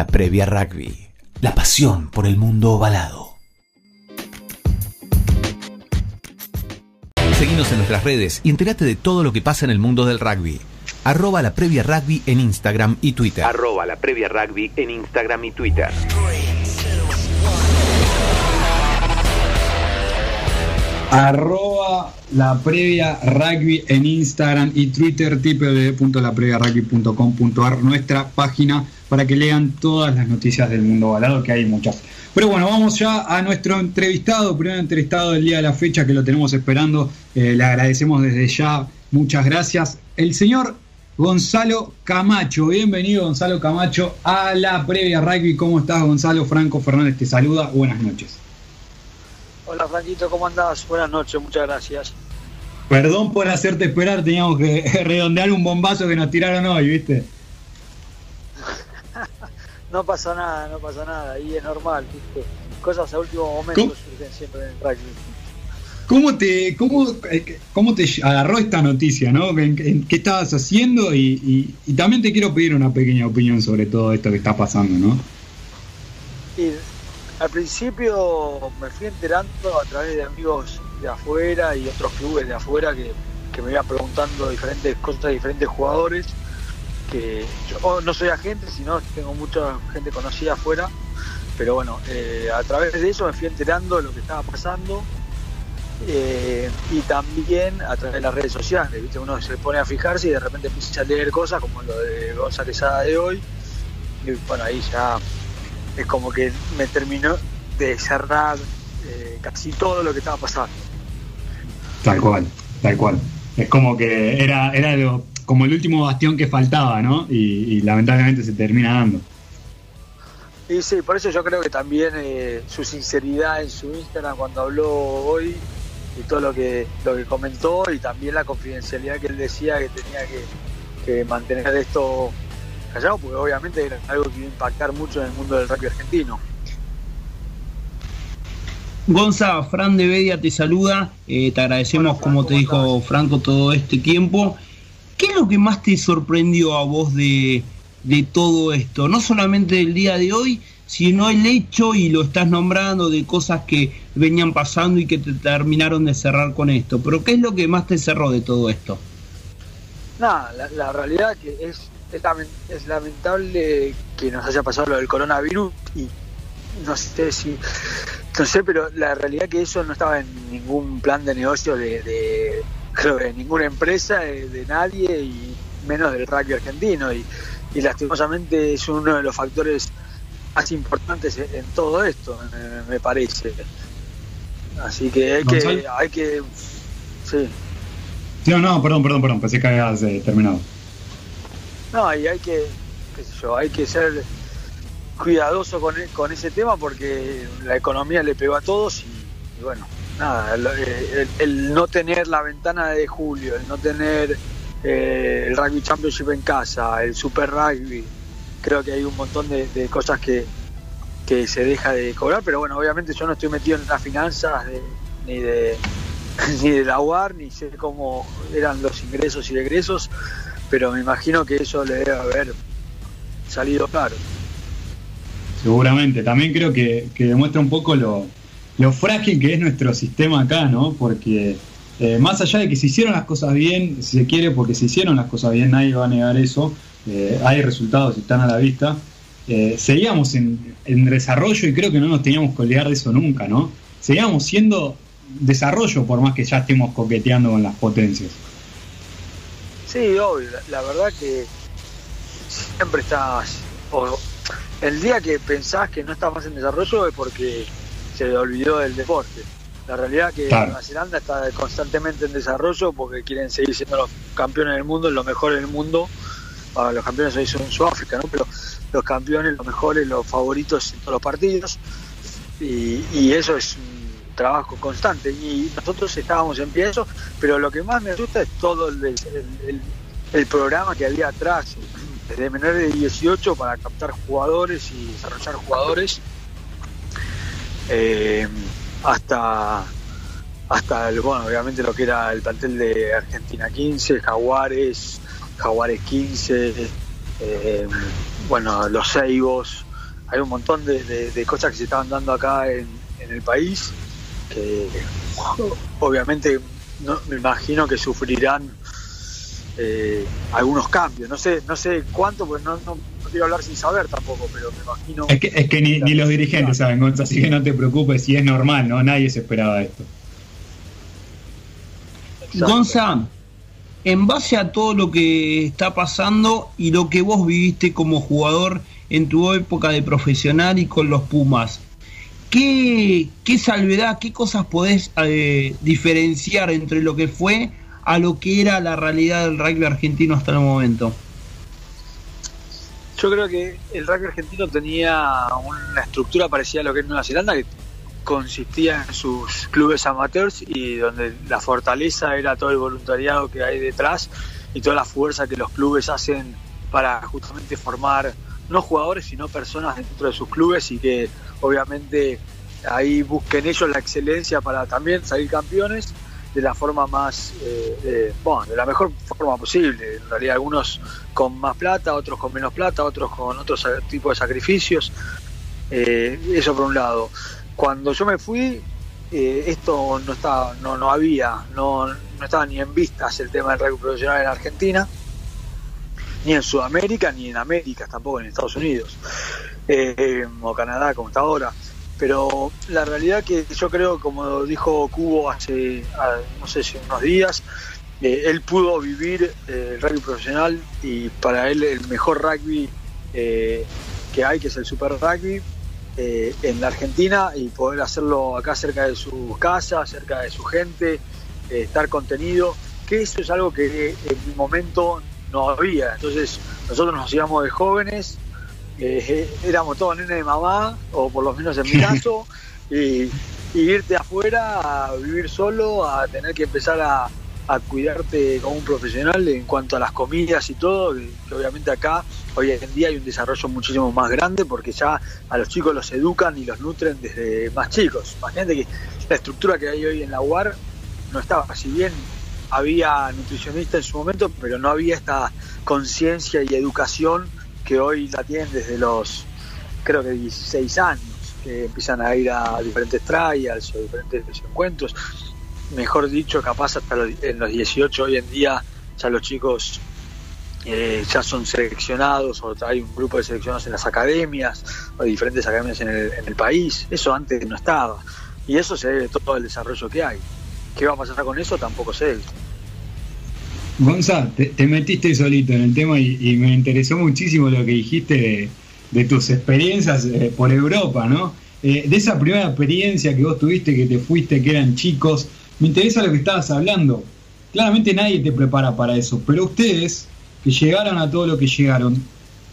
La previa rugby. La pasión por el mundo ovalado. Seguimos en nuestras redes y entérate de todo lo que pasa en el mundo del rugby. Arroba la previa rugby en Instagram y Twitter. Arroba la previa rugby en Instagram y Twitter. Arroba la previa rugby en Instagram y Twitter, www.lapreviarugby.com.ar, nuestra página para que lean todas las noticias del mundo balado, que hay muchas. Pero bueno, vamos ya a nuestro entrevistado, primer entrevistado del día de la fecha, que lo tenemos esperando. Eh, le agradecemos desde ya, muchas gracias. El señor Gonzalo Camacho, bienvenido Gonzalo Camacho a la previa rugby. ¿Cómo estás Gonzalo? Franco Fernández te saluda, buenas noches. Hola Franquito, ¿cómo andás? Buenas noches, muchas gracias. Perdón por hacerte esperar, teníamos que redondear un bombazo que nos tiraron hoy, ¿viste? No pasa nada, no pasa nada, y es normal, ¿viste? Cosas a último momento surgen siempre en el rugby. ¿Cómo te, cómo, eh, cómo te agarró esta noticia, no? ¿Qué, estabas haciendo? Y, y, también te quiero pedir una pequeña opinión sobre todo esto que está pasando, ¿no? Y al principio me fui enterando a través de amigos de afuera y otros clubes de afuera que, me iban preguntando diferentes cosas de diferentes jugadores. Que yo no soy agente, sino tengo mucha gente conocida afuera. Pero bueno, eh, a través de eso me fui enterando de lo que estaba pasando. Eh, y también a través de las redes sociales, ¿viste? uno se pone a fijarse y de repente empieza a leer cosas como lo de González de hoy. Y bueno, ahí ya es como que me terminó de cerrar eh, casi todo lo que estaba pasando. Tal cual, tal cual. Es como que era, era como el último bastión que faltaba, ¿no? Y, lamentablemente se termina dando. Y sí, por eso yo creo que también eh, su sinceridad en su Instagram cuando habló hoy y todo lo que, lo que comentó y también la confidencialidad que él decía que tenía que mantener esto callado, porque obviamente era algo que iba a impactar mucho en el mundo del rugby argentino. Gonza, Fran de Bedia te saluda, eh, te agradecemos como te dijo Franco todo este tiempo. ¿Qué es lo que más te sorprendió a vos de, de todo esto? No solamente del día de hoy, sino el hecho, y lo estás nombrando, de cosas que venían pasando y que te terminaron de cerrar con esto. Pero ¿qué es lo que más te cerró de todo esto? Nada, la, realidad que es es, lamentable que nos haya pasado lo del coronavirus y no sé si, no sé, pero la realidad que eso no estaba en ningún plan de negocio de, creo de ninguna empresa, de, nadie y menos del rugby argentino y, lastimosamente es uno de los factores más importantes en, todo esto, me, parece. Así que hay que, hay que, sí. No, no, perdón, perdón, perdón, pensé que habías eh, terminado. No, y hay que, qué sé yo, hay que ser cuidadoso con, con ese tema porque la economía le pegó a todos y, bueno, nada, el, no tener la ventana de julio, el no tener eh, el Rugby Championship en casa, el Super Rugby, creo que hay un montón de, cosas que, que, se deja de cobrar, pero bueno, obviamente yo no estoy metido en las finanzas ni de ni de la UAR, ni sé cómo eran los ingresos y egresos, pero me imagino que eso le debe haber salido claro. Seguramente, también creo que, demuestra un poco lo, frágil que es nuestro sistema acá, ¿no? Porque eh, más allá de que se hicieron las cosas bien, si se quiere, porque se hicieron las cosas bien, nadie va a negar eso, eh, hay resultados, están a la vista, eh, seguíamos en, en, desarrollo y creo que no nos teníamos que olvidar de eso nunca, ¿no? Seguíamos siendo desarrollo por más que ya estemos coqueteando con las potencias. Sí, obvio, la, verdad que siempre estás, el día que pensás que no estás más en desarrollo es porque se olvidó del deporte. La realidad que Nueva Zelanda está constantemente en desarrollo porque quieren seguir siendo los campeones del mundo, lo mejor del mundo. los campeones hoy son Sudáfrica, ¿no? Pero los campeones, los mejores, los favoritos en todos los partidos. Y, y eso es trabajo constante y nosotros estábamos en pie eso, pero lo que más me asusta es todo el, el, programa que había atrás, desde menores de 18 para captar jugadores y desarrollar jugadores, eh, hasta hasta el, bueno, obviamente lo que era el plantel de Argentina 15, Jaguares, Jaguares 15, eh, bueno, los Seibos, hay un montón de, cosas que se estaban dando acá en, el país que obviamente no, me imagino que sufrirán eh, algunos cambios. No sé, no sé cuánto, pues no, no, quiero hablar sin saber tampoco, pero me imagino. Es que, es que ni, los dirigentes saben, así que no te preocupes, si es normal, ¿no? Nadie se esperaba esto. Gonza, en base a todo lo que está pasando y lo que vos viviste como jugador en tu época de profesional y con los Pumas, ¿qué, qué salvedad, qué cosas podés eh, diferenciar entre lo que fue a lo que era la realidad del rugby argentino hasta el momento? Yo creo que el rugby argentino tenía una estructura parecida a lo que es Nueva Zelanda, que consistía en sus clubes amateurs y donde la fortaleza era todo el voluntariado que hay detrás y toda la fuerza que los clubes hacen para justamente formar no jugadores sino personas dentro de sus clubes y que obviamente ahí busquen ellos la excelencia para también salir campeones de la forma más, eh, bueno, de la mejor forma posible. En realidad algunos con más plata, otros con menos plata, otros con otros tipos de sacrificios. Eh, eso por un lado. Cuando yo me fui, eh, esto no estaba, no, no había, no, no estaba ni en vistas el tema del rugby profesional en Argentina, ni en Sudamérica, ni en América, tampoco en Estados Unidos, o Canadá como está ahora pero la realidad que yo creo, como dijo Cubo hace, no sé si unos días, eh, él pudo vivir eh, el rugby profesional y para él el mejor rugby eh, que hay, que es el Super Rugby, en la Argentina y poder hacerlo acá cerca de su casa, cerca de su gente, estar contenido, que eso es algo que en mi momento no había. Entonces nosotros nos íbamos de jóvenes eh, éramos todos nenes de mamá, o por lo menos en mi caso, y, irte afuera a vivir solo, a tener que empezar a, cuidarte como un profesional en cuanto a las comidas y todo, que, obviamente acá hoy en día hay un desarrollo muchísimo más grande porque ya a los chicos los educan y los nutren desde más chicos. Imagínate que la estructura que hay hoy en la UAR no estaba, si bien había nutricionista en su momento, pero no había esta conciencia y educación que hoy la tienen desde los, creo que 16 años, que empiezan a ir a diferentes trials o diferentes encuentros. Mejor dicho, capaz hasta en los 18 hoy en día ya los chicos eh, ya son seleccionados o hay un grupo de seleccionados en las academias o diferentes academias en el, en el país. Eso antes no estaba. Y eso se debe a todo el desarrollo que hay. ¿Qué va a pasar con eso? Tampoco sé. Gonza, te, metiste solito en el tema y, me interesó muchísimo lo que dijiste de, tus experiencias eh, por Europa, ¿no? Eh, de esa primera experiencia que vos tuviste, que te fuiste, que eran chicos, me interesa lo que estabas hablando. Claramente nadie te prepara para eso, pero ustedes, que llegaron a todo lo que llegaron,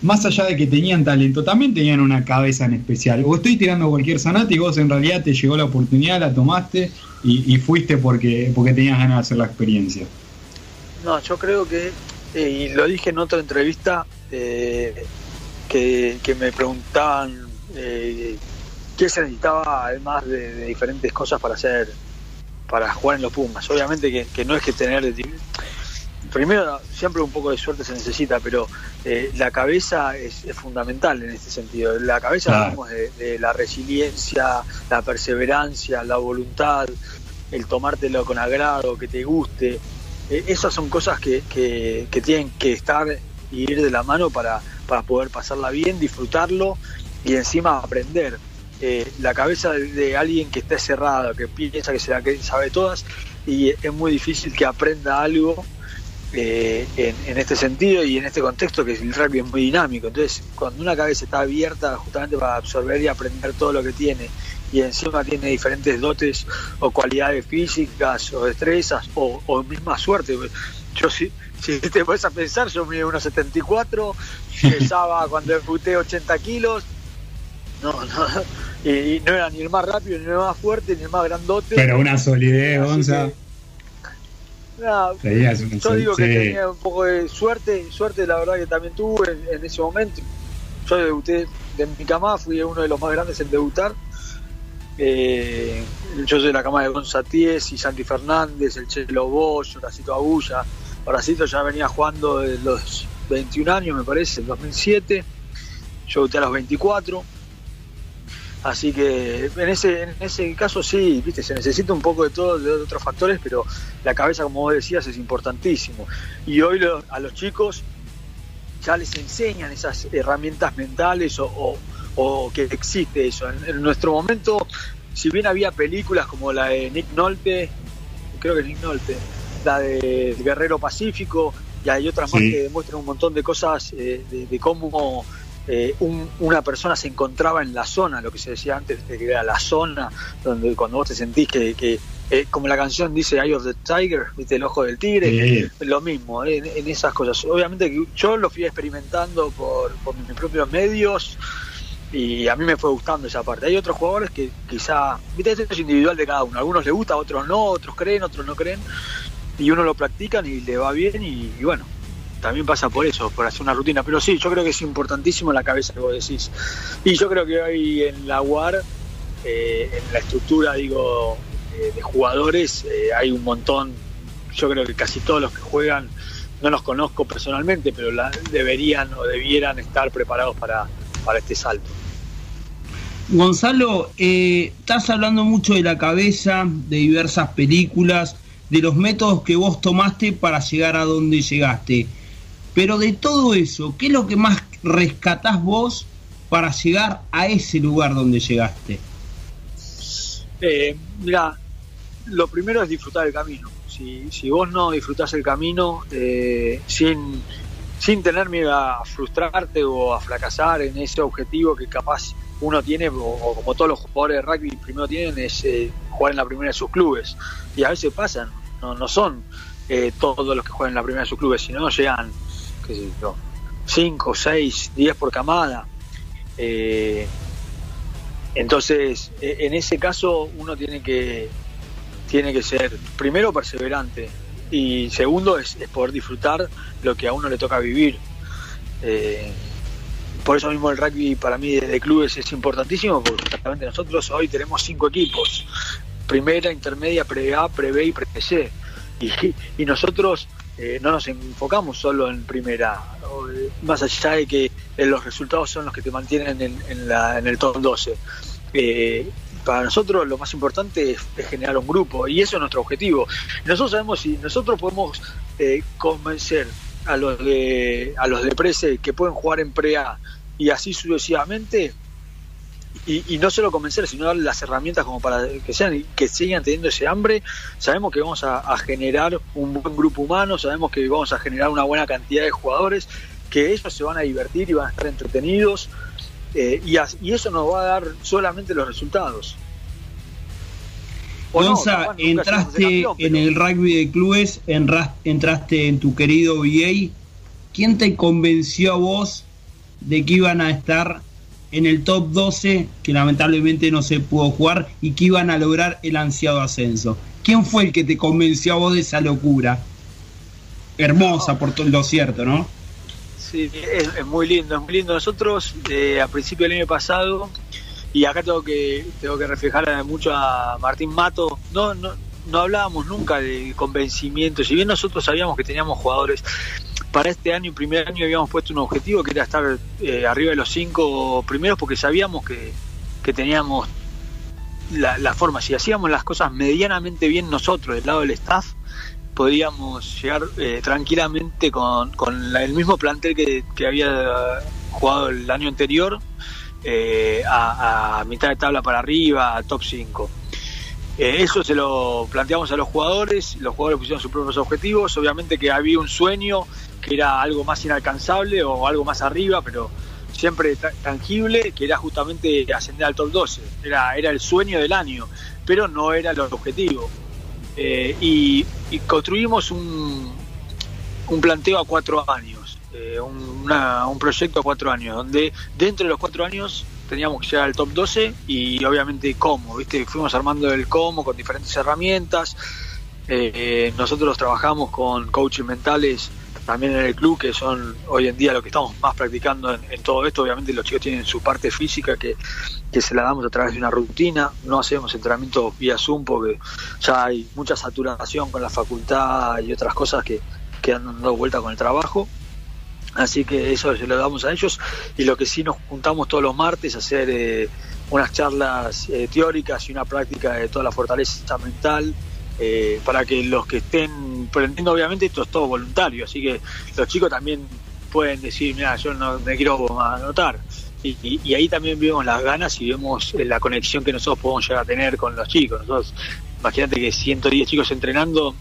más allá de que tenían talento, también tenían una cabeza en especial. O estoy tirando cualquier sanata y vos en realidad te llegó la oportunidad, la tomaste y, y fuiste porque, porque tenías ganas de hacer la experiencia. No, yo creo que, eh, y lo dije en otra entrevista, eh, que, me preguntaban eh, qué se necesitaba además de, diferentes cosas para hacer, para jugar en los Pumas. Obviamente que, no es que tener primero siempre un poco de suerte se necesita, pero la cabeza es, fundamental en este sentido. La cabeza de, de, la resiliencia, la perseverancia, la voluntad, el tomártelo con agrado, que te guste, eh, esas son cosas que, que, tienen que estar y ir de la mano para, para poder pasarla bien, disfrutarlo y encima aprender. Eh, la cabeza de, alguien que está cerrado, que piensa que se la que sabe todas, y es muy difícil que aprenda algo eh, en, en, este sentido y en este contexto que el rugby es muy dinámico. Entonces, cuando una cabeza está abierta justamente para absorber y aprender todo lo que tiene y encima tiene diferentes dotes o cualidades físicas o destrezas o, o misma suerte. Yo si, si te puedes a pensar, yo mido unos 74, pesaba cuando debuté 80 kilos, no, no, y, no era ni el más rápido, ni el más fuerte, ni el más grandote. Pero una solidez, Gonza. yo digo que tenía un poco de suerte, suerte la verdad que también tuve en, en ese momento. Yo debuté de mi cama, fui uno de los más grandes en debutar eh, yo soy de la cama de Gonzatíes y Santi Fernández, el Chelo Bosch, Horacito Agulla. Horacito ya venía jugando desde los 21 años, me parece, en 2007. Yo debuté a los 24. Así que en ese, en ese caso sí, viste, se necesita un poco de todo, de otros factores, pero la cabeza, como vos decías, es importantísimo. Y hoy a los chicos ya les enseñan esas herramientas mentales o, que existe eso. En, nuestro momento, si bien había películas como la de Nick Nolte, creo que Nick Nolte, la de Guerrero Pacífico, y hay otras más que demuestran un montón de cosas eh, de cómo eh, una persona se encontraba en la zona, lo que se decía antes, que era la zona, donde cuando vos te sentís que, eh, como la canción dice Eye of the Tiger, ¿viste? el ojo del tigre, lo mismo, eh, en, esas cosas. Obviamente que yo lo fui experimentando por, mis propios medios y a mí me fue gustando esa parte. Hay otros jugadores que quizá, ¿viste? esto es individual de cada uno, algunos les gusta, otros no, otros creen, otros no creen, y uno lo practican y le va bien y bueno, también pasa por eso, por hacer una rutina. Pero sí, yo creo que es importantísimo la cabeza que vos decís. Y yo creo que hoy en la UAR, eh, en la estructura, digo, eh, de jugadores, eh, hay un montón. Yo creo que casi todos los que juegan, no los conozco personalmente, pero la, deberían o debieran estar preparados para, para este salto. Gonzalo, estás hablando mucho de la cabeza, de diversas películas, de los métodos que vos tomaste para llegar a donde llegaste. Pero de todo eso, ¿qué es lo que más rescatás vos para llegar a ese lugar donde llegaste? Eh, mira, lo primero es disfrutar el camino. Si, si vos no disfrutás el camino eh, sin, sin tener miedo a frustrarte o a fracasar en ese objetivo que capaz uno tiene, o, como todos los jugadores de rugby primero tienen, es eh, jugar en la primera de sus clubes. Y a veces pasan, no, no son eh, todos los que juegan en la primera de sus clubes, sino llegan 5, 6, 10 por camada. Eh, entonces, e, en ese caso uno tiene que, tiene que ser, primero, perseverante y segundo, es, poder disfrutar lo que a uno le toca vivir. Eh, por eso mismo el rugby para mí de, clubes es importantísimo, porque justamente nosotros hoy tenemos cinco equipos, primera, intermedia, pre-A, pre-B y pre-C. y nosotros eh, no nos enfocamos solo en primera, más allá de que eh, los resultados son los que te mantienen en, el top 12. Eh, para nosotros lo más importante es, generar un grupo y eso es nuestro objetivo. Nosotros sabemos si nosotros podemos convencer a los de a los de Prese que pueden jugar en pre-A y así sucesivamente, y, no solo convencer, sino darle las herramientas como para que sean que sigan teniendo ese hambre. Sabemos que vamos a, generar un buen grupo humano, sabemos que vamos a generar una buena cantidad de jugadores, que ellos se van a divertir y van a estar entretenidos, eh, y, eso nos va a dar solamente los resultados. Gonza, entraste en el rugby de clubes, entraste en tu querido VA. ¿Quién te convenció a vos de que iban a estar en el top 12, que lamentablemente no se pudo jugar, y que iban a lograr el ansiado ascenso. ¿Quién fue el que te convenció a vos de esa locura? Hermosa, por todo lo cierto, ¿no? Sí, es, muy lindo, es muy lindo. Nosotros, eh, a principio del año pasado, y acá tengo que tengo que reflejar mucho a Martín Mato, no, no, no hablábamos nunca de convencimiento, si bien nosotros sabíamos que teníamos jugadores para este año, primer año, habíamos puesto un objetivo que era estar eh, arriba de los cinco primeros porque sabíamos que, teníamos la, forma. Si hacíamos las cosas medianamente bien nosotros, del lado del staff, podríamos llegar eh, tranquilamente con, el mismo plantel que, había jugado el año anterior eh, a, mitad de tabla para arriba, a top 5. eso se lo planteamos a los jugadores, los jugadores pusieron sus propios objetivos, obviamente que había un sueño que era algo más inalcanzable o algo más arriba, pero siempre tangible, que era justamente ascender al top 12. Era, era el sueño del año, pero no era el objetivo. Eh, y, construimos un, un planteo a cuatro años, eh, un, proyecto a cuatro años, donde dentro de los cuatro años teníamos que llegar al top 12 y obviamente cómo, ¿viste? Fuimos armando el cómo con diferentes herramientas. Eh, nosotros trabajamos con coaches mentales también en el club, que son hoy en día lo que estamos más practicando en, todo esto. Obviamente los chicos tienen su parte física que, se la damos a través de una rutina, no hacemos entrenamiento vía Zoom porque ya hay mucha saturación con la facultad y otras cosas que, que han dado vuelta con el trabajo. Así que eso se lo damos a ellos y lo que sí nos juntamos todos los martes a hacer eh, unas charlas eh, teóricas y una práctica de toda la fortaleza mental. eh, para que los que estén prendiendo, obviamente esto es todo voluntario, así que los chicos también pueden decir, mira, yo no me quiero anotar. Y, y- y ahí también vemos las ganas y vemos eh, la conexión que nosotros podemos llegar a tener con los chicos. Nosotros, imagínate que 110 chicos entrenando,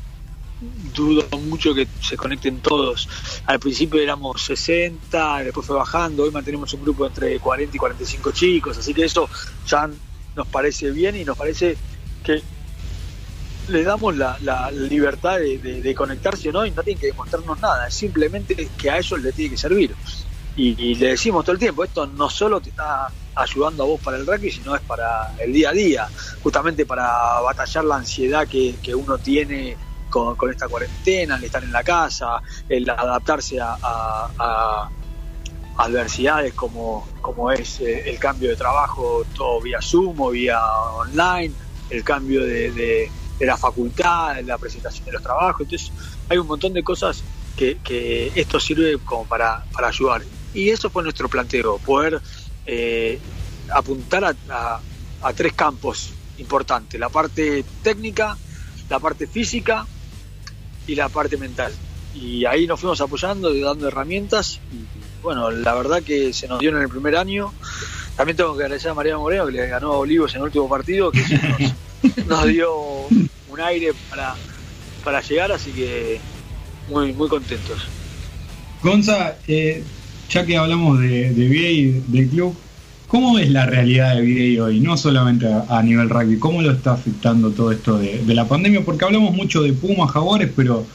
dudo mucho que se conecten todos. Al principio éramos 60, después fue bajando, hoy mantenemos un grupo entre 40 y 45 chicos, así que eso ya nos parece bien y nos parece que le damos la, la libertad de, conectarse o no y no tienen que demostrarnos nada, es simplemente que a ellos les tiene que servir. Y, le decimos todo el tiempo, esto no solo te está ayudando a vos para el rugby, sino es para el día a día, justamente para batallar la ansiedad que, uno tiene con, esta cuarentena, el estar en la casa, el adaptarse a, adversidades como, es eh, el cambio de trabajo todo vía Zoom o vía online, el cambio de- de la facultad, la presentación de los trabajos. Entonces hay un montón de cosas que, que esto sirve como para, para ayudar. Y eso fue nuestro planteo, poder eh, apuntar a, a- tres campos importantes, la parte técnica, la parte física y la parte mental. Y ahí nos fuimos apoyando, dando herramientas. Y bueno, la verdad que se nos dio en el primer año. También tengo que agradecer a María Moreno, que le ganó a Olivos en el último partido, que nos, nos dio un aire para, para llegar, así que muy, muy contentos. Gonza, eh, ya que hablamos de, de VA y del club, ¿cómo es la realidad de VA hoy? No solamente a, nivel rugby, ¿cómo lo está afectando todo esto de, la pandemia? Porque hablamos mucho de Pumas, Jaguares, pero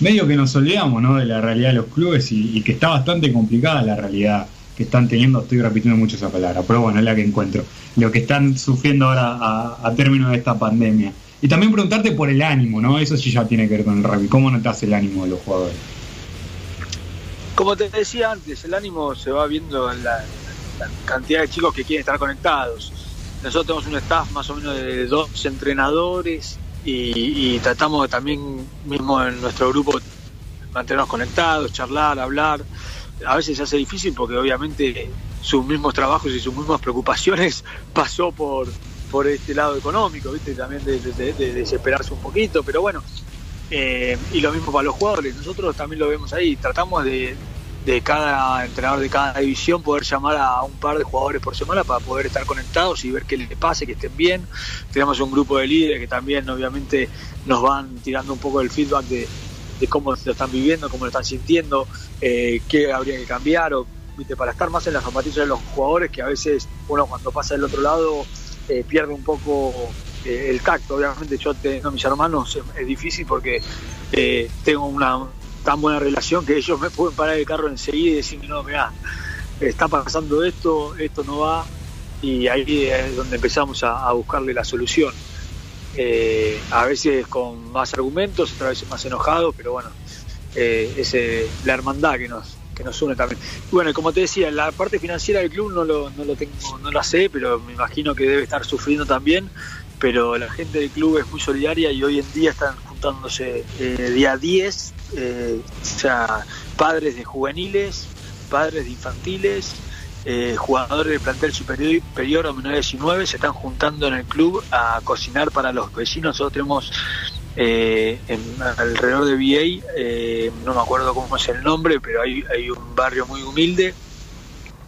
medio que nos olvidamos ¿no? de la realidad de los clubes y que está bastante complicada la realidad que están teniendo, estoy repitiendo mucho esa palabra, pero bueno, es la que encuentro, lo que están sufriendo ahora a, a término de esta pandemia. Y también preguntarte por el ánimo, ¿no? Eso sí ya tiene que ver con el rugby. ¿Cómo notas el ánimo de los jugadores? Como te decía antes, el ánimo se va viendo en la, cantidad de chicos que quieren estar conectados. Nosotros tenemos un staff más o menos de dos entrenadores y, y tratamos también mismo en nuestro grupo mantenernos conectados, charlar, hablar. A veces se hace difícil porque obviamente sus mismos trabajos y sus mismas preocupaciones pasó por, por este lado económico, ¿viste? También de, de- de desesperarse un poquito, pero bueno, eh, y lo mismo para los jugadores. Nosotros también lo vemos ahí. Tratamos de, de cada entrenador de cada división poder llamar a un par de jugadores por semana para poder estar conectados y ver qué les pase, que estén bien. Tenemos un grupo de líderes que también obviamente nos van tirando un poco el feedback de, de cómo lo están viviendo, cómo lo están sintiendo, eh, qué habría que cambiar o ¿viste? para estar más en las zapatillas de los jugadores que a veces uno cuando pasa del otro lado eh, pierde un poco eh, el tacto. Obviamente yo a mis hermanos es, difícil porque tengo una tan buena relación que ellos me pueden parar el carro enseguida y decirme, no, mirá, está pasando esto, esto no va, y ahí es donde empezamos a buscarle la solución. Eh, a veces con más argumentos, otras veces más enojados, pero bueno, eh, es la hermandad que nos, que nos une también. Bueno, como te decía, la parte financiera del club no lo, no lo tengo, no la sé, pero me imagino que debe estar sufriendo también. Pero la gente del club es muy solidaria y hoy en día están juntándose eh, día 10, eh, o sea, padres de juveniles, padres de infantiles, eh, jugadores del plantel superior, superior o menores de 19 se están juntando en el club a cocinar para los vecinos. Nosotros tenemos eh, en, alrededor de VA, eh, no me acuerdo cómo es el nombre, pero hay, hay un barrio muy humilde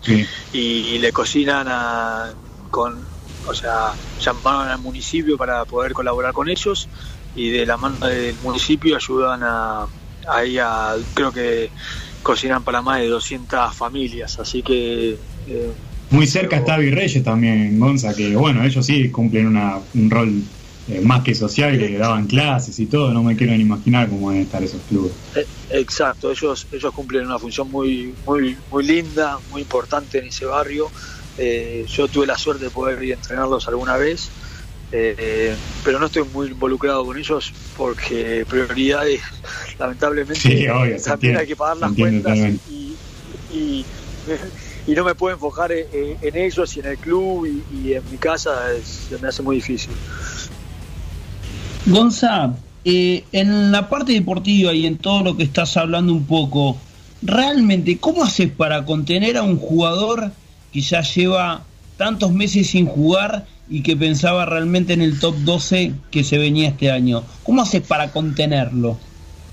Sí. y, y le cocinan a, con, o sea, llamaron al municipio para poder colaborar con ellos y de la mano del municipio ayudan a, ahí a, creo que cocinan para más de 200 familias, así que... eh, Muy cerca está Virreyes también, Gonza, que bueno, ellos sí cumplen una, un rol eh, más que social, que daban clases y todo, no me quiero ni imaginar cómo deben estar esos clubes. Eh, Exacto, ellos ellos cumplen una función muy muy muy linda, muy importante en ese barrio. Eh, yo tuve la suerte de poder ir a entrenarlos alguna vez, eh, pero no estoy muy involucrado con ellos porque prioridades, lamentablemente, Sí, obvio, se también hay que pagar las cuentas y, y, y no me puedo enfocar en, en ellos y en el club y, y en mi casa, es- se me hace muy difícil. Gonza, eh, en la parte deportiva y en todo lo que estás hablando un poco, realmente, ¿cómo haces para contener a un jugador que ya lleva tantos meses sin jugar y que pensaba realmente en el top 12 que se venía este año. ¿Cómo haces para contenerlo?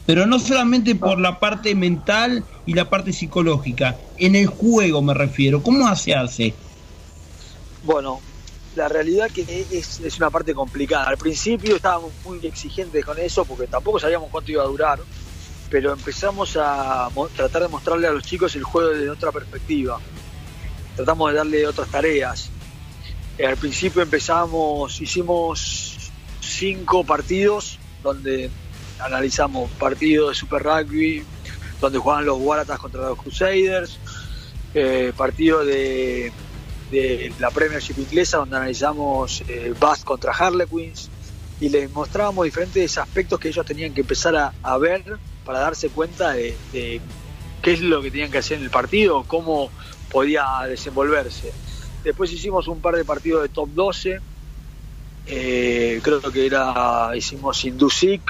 Pero no solamente por la parte mental y la parte psicológica, en el juego me refiero. ¿Cómo se hace? Bueno, la realidad que es, es una parte complicada. Al principio estábamos muy exigentes con eso porque tampoco sabíamos cuánto iba a durar, pero empezamos a tratar de mostrarle a los chicos el juego desde otra perspectiva. Tratamos de darle otras tareas. Eh, al principio empezamos, hicimos cinco partidos donde analizamos partidos de Super Rugby, donde jugaban los Waratahs contra los Crusaders, eh, partido de, de la Premiership inglesa donde analizamos eh, Bath contra Harlequins y les mostrábamos diferentes aspectos que ellos tenían que empezar a, ver para darse cuenta de qué es lo que tenían que hacer en el partido, cómo podía desenvolverse. Después hicimos un par de partidos de top 12, eh, creo que era hicimos Indusic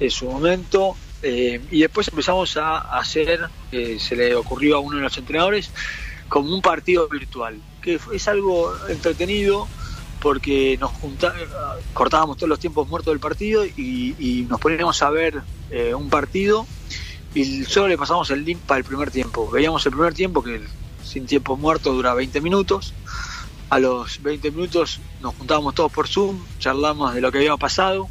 en su momento, eh, y después empezamos a hacer, eh, se le ocurrió a uno de los entrenadores, como un partido virtual, que es algo entretenido porque nos junta, cortábamos todos los tiempos muertos del partido y, y nos poníamos a ver eh, un partido y solo le pasamos el link para el primer tiempo. Veíamos el primer tiempo que sin tiempo muerto dura 20 minutos. A los 20 minutos nos juntábamos todos por Zoom, charlamos de lo que había pasado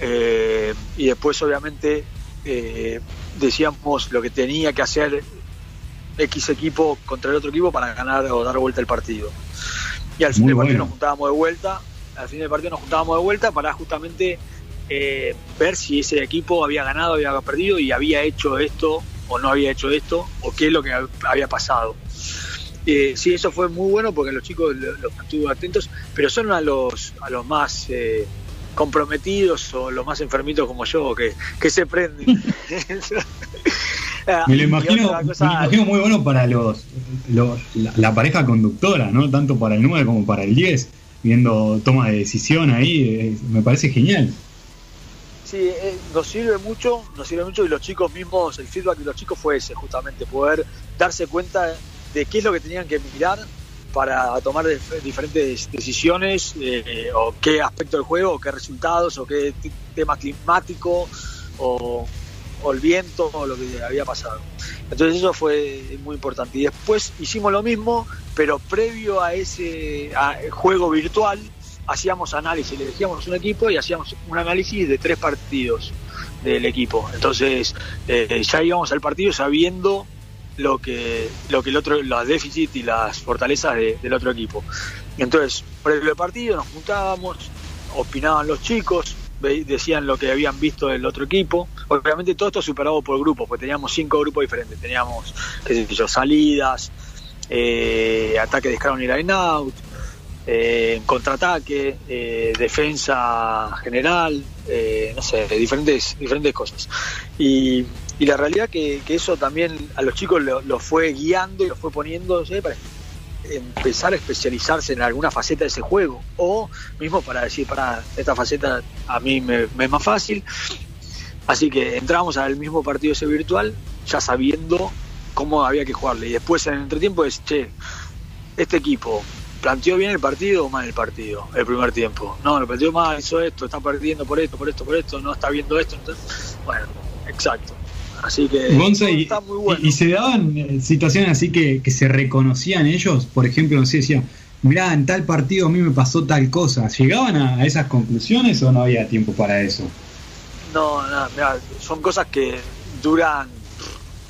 eh, y después obviamente eh, decíamos lo que tenía que hacer X equipo contra el otro equipo para ganar o dar vuelta el partido. Y al fin Muy del partido bueno. nos juntábamos de vuelta, al fin del partido nos juntábamos de vuelta para justamente eh, ver si ese equipo había ganado, había perdido y había hecho esto o no había hecho esto o qué es lo que hab- había pasado. Eh, sí, eso fue muy bueno porque los chicos lo- los mantuvo atentos, pero son a los, a los más eh, comprometidos o los más enfermitos como yo que, que se prenden. Ah, Me lo y imagino, me lo imagino muy bueno para los, los- la, la pareja conductora, ¿no? Tanto para el 9 como para el 10, viendo toma de decisión ahí, eh, me parece genial. Sí, eh, nos sirve mucho, nos sirve mucho y los chicos mismos, el feedback de los chicos fue ese, justamente, poder darse cuenta de qué es lo que tenían que mirar para tomar dif- diferentes decisiones eh, o qué aspecto del juego, o qué resultados, o qué tema climático, o, el viento, o lo que había pasado. Entonces eso fue muy importante. Y después hicimos lo mismo, pero previo a ese juego virtual, hacíamos análisis, le elegíamos un equipo y hacíamos un análisis de tres partidos del equipo. Entonces eh, ya íbamos al partido sabiendo lo que lo que el otro, los déficits y las fortalezas de- del otro equipo. Entonces, previo al partido nos juntábamos, opinaban los chicos, decían lo que habían visto del otro equipo. Obviamente todo esto superado por grupos, porque teníamos cinco grupos diferentes. Teníamos, qué sé yo, salidas, eh, ataque de scrum y line out, eh, contraataque, eh, defensa general, eh, no sé, diferentes, diferentes cosas. Y, la realidad que, que eso también a los chicos lo, lo fue guiando y lo fue poniendo para empezar a especializarse en alguna faceta de ese juego. O mismo para decir para esta faceta a mí me, me es más fácil así que entramos al mismo partido ese virtual ya sabiendo cómo había que jugarle. Y después en el entretiempo es che este equipo planteó bien el partido o mal el partido el primer tiempo no lo planteó mal hizo esto está perdiendo por esto por esto por esto no está viendo esto entonces, bueno exacto así que Gonza, y, está muy bueno y- se daban eh, situaciones así que, que se reconocían ellos, por ejemplo, no sé, decían, mirá, en tal partido a mí me pasó tal cosa. ¿Llegaban a, a esas conclusiones o no había tiempo para eso? No, no, mirá, son cosas que duran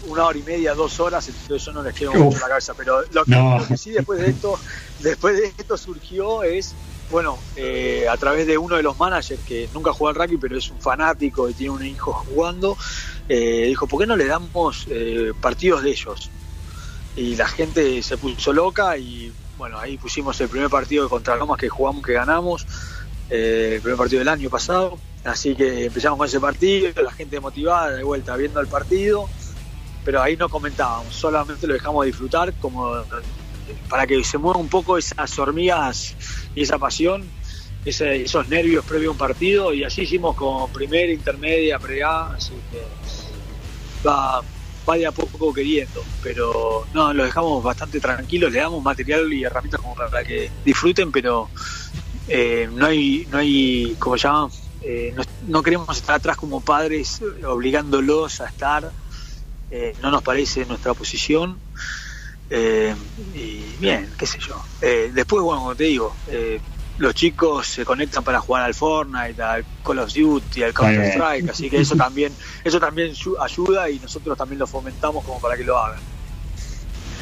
una hora y media, dos horas, entonces yo no les quedo Uf. mucho la cabeza. Pero lo que, No. lo que sí después de esto, después de esto surgió es, bueno, eh, a través de uno de los managers que nunca jugó al rugby, pero es un fanático y tiene un hijo jugando, eh, dijo, ¿por qué no le damos eh, partidos de ellos? Y la gente se puso loca y bueno, ahí pusimos el primer partido contra Lomas que jugamos, que ganamos, eh, el primer partido del año pasado. Así que empezamos con ese partido, la gente motivada, de vuelta, viendo el partido, pero ahí no comentábamos, solamente lo dejamos disfrutar como para que se mueva un poco esas hormigas y esa pasión, ese- esos nervios previo a un partido, y así hicimos como primera, intermedia, pre-A, así que va, va de a poco queriendo, pero no, los dejamos bastante tranquilos, le damos material y herramientas como para que disfruten, pero eh, no hay, no hay, como llaman, eh, no, queremos estar atrás como padres obligándolos a estar, eh, no nos parece nuestra posición. y bien, qué sé yo. después, bueno, como te digo, los chicos se conectan para jugar al Fortnite, al Call of Duty, al Counter Strike, así que eso también, eso también ayuda y nosotros también lo fomentamos como para que lo hagan.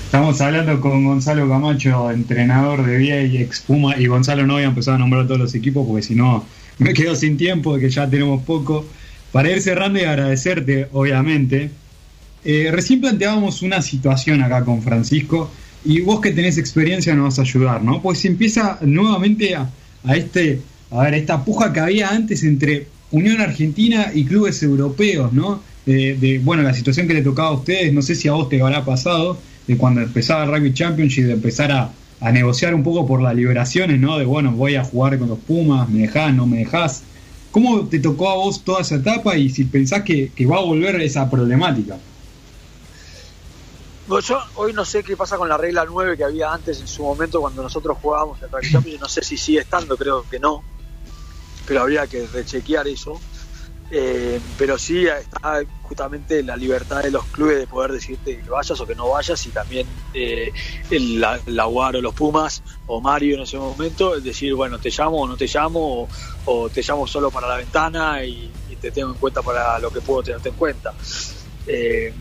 Estamos hablando con Gonzalo Camacho, entrenador de VIA y Expuma, y Gonzalo no voy a empezar a nombrar todos los equipos porque si no me quedo sin tiempo, que ya tenemos poco. Para ir cerrando y agradecerte, obviamente. Eh, recién planteábamos una situación acá con Francisco y vos que tenés experiencia nos vas a ayudar, ¿no? Pues empieza nuevamente a, este, a ver, esta puja que había antes entre Unión Argentina y clubes europeos, ¿no? de, bueno, la situación que le tocaba a ustedes, no sé si a vos te habrá pasado, de cuando empezaba el Rugby Championship, de empezar a, negociar un poco por las liberaciones, ¿no? De, bueno, voy a jugar con los Pumas, me dejás, no me dejás. ¿Cómo te tocó a vos toda esa etapa y si pensás que va a volver esa problemática? Yo hoy no sé qué pasa con la regla 9 que había antes en su momento cuando nosotros jugábamos el Rugby Championship, no sé si sigue estando, creo que no, pero habría que rechequear eso. Eh, pero sí está justamente la libertad de los clubes de poder decirte que vayas o que no vayas y también eh, el, la, UAR o los Pumas o Mario en ese momento, es decir, bueno, te llamo o no te llamo o, te llamo solo para la ventana y, te tengo en cuenta para lo que puedo tenerte en cuenta. Eh,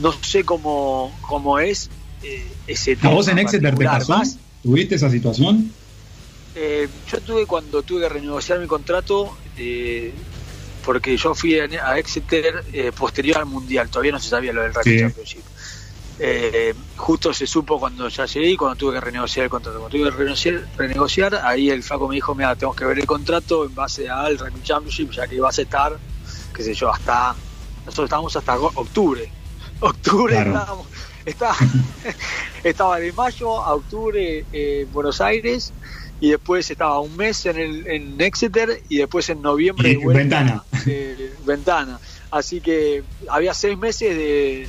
no sé cómo, cómo es eh, ese tema. ¿A vos en Exeter te pasó? ¿Tuviste esa situación? Eh, yo tuve cuando tuve que renegociar mi contrato, eh, porque yo fui a Exeter posterior al Mundial, todavía no se sabía lo del Rugby Championship. justo se supo cuando ya llegué y cuando tuve que renegociar el contrato. Cuando tuve que renegociar, renegociar ahí el flaco me dijo, mira, tenemos que ver el contrato en base al Rugby Championship, ya que ibas a estar, qué sé yo, hasta... Nosotros estábamos hasta octubre, octubre estaba, de mayo a octubre en Buenos Aires y después estaba un mes en, el, en Exeter y después en noviembre ventana. Eh, ventana. Así que había seis meses de,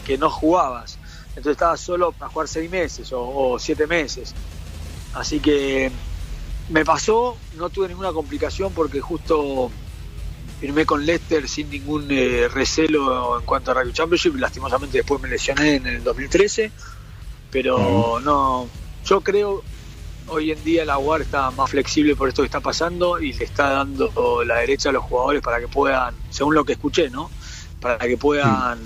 que, no jugabas. Entonces estaba solo para jugar seis meses o, o siete meses. Así que me pasó, no tuve ninguna complicación porque justo firmé con Leicester sin ningún eh, recelo en cuanto a Rugby Championship. Lastimosamente después me lesioné en el 2013, pero no, yo creo hoy en día la UAR está más flexible por esto que está pasando y le está dando la derecha a los jugadores para que puedan, según lo que escuché, ¿no? Para que puedan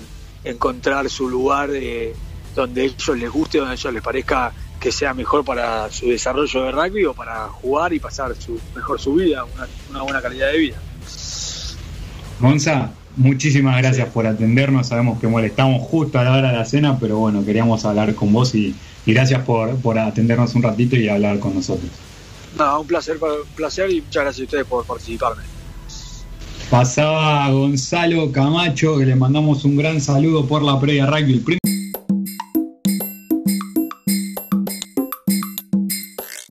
encontrar su lugar eh, donde ellos les guste, donde a ellos les parezca que sea mejor para su desarrollo de rugby o para jugar y pasar su, mejor su vida, una buena calidad de vida. Monza, muchísimas gracias por atendernos. Sabemos que molestamos justo a la hora de la cena, pero bueno, queríamos hablar con vos y, gracias por, por, atendernos un ratito y hablar con nosotros. No, un placer, un placer y muchas gracias a ustedes por participarme. Pasaba Gonzalo Camacho, que le mandamos un gran saludo por la previa rugby.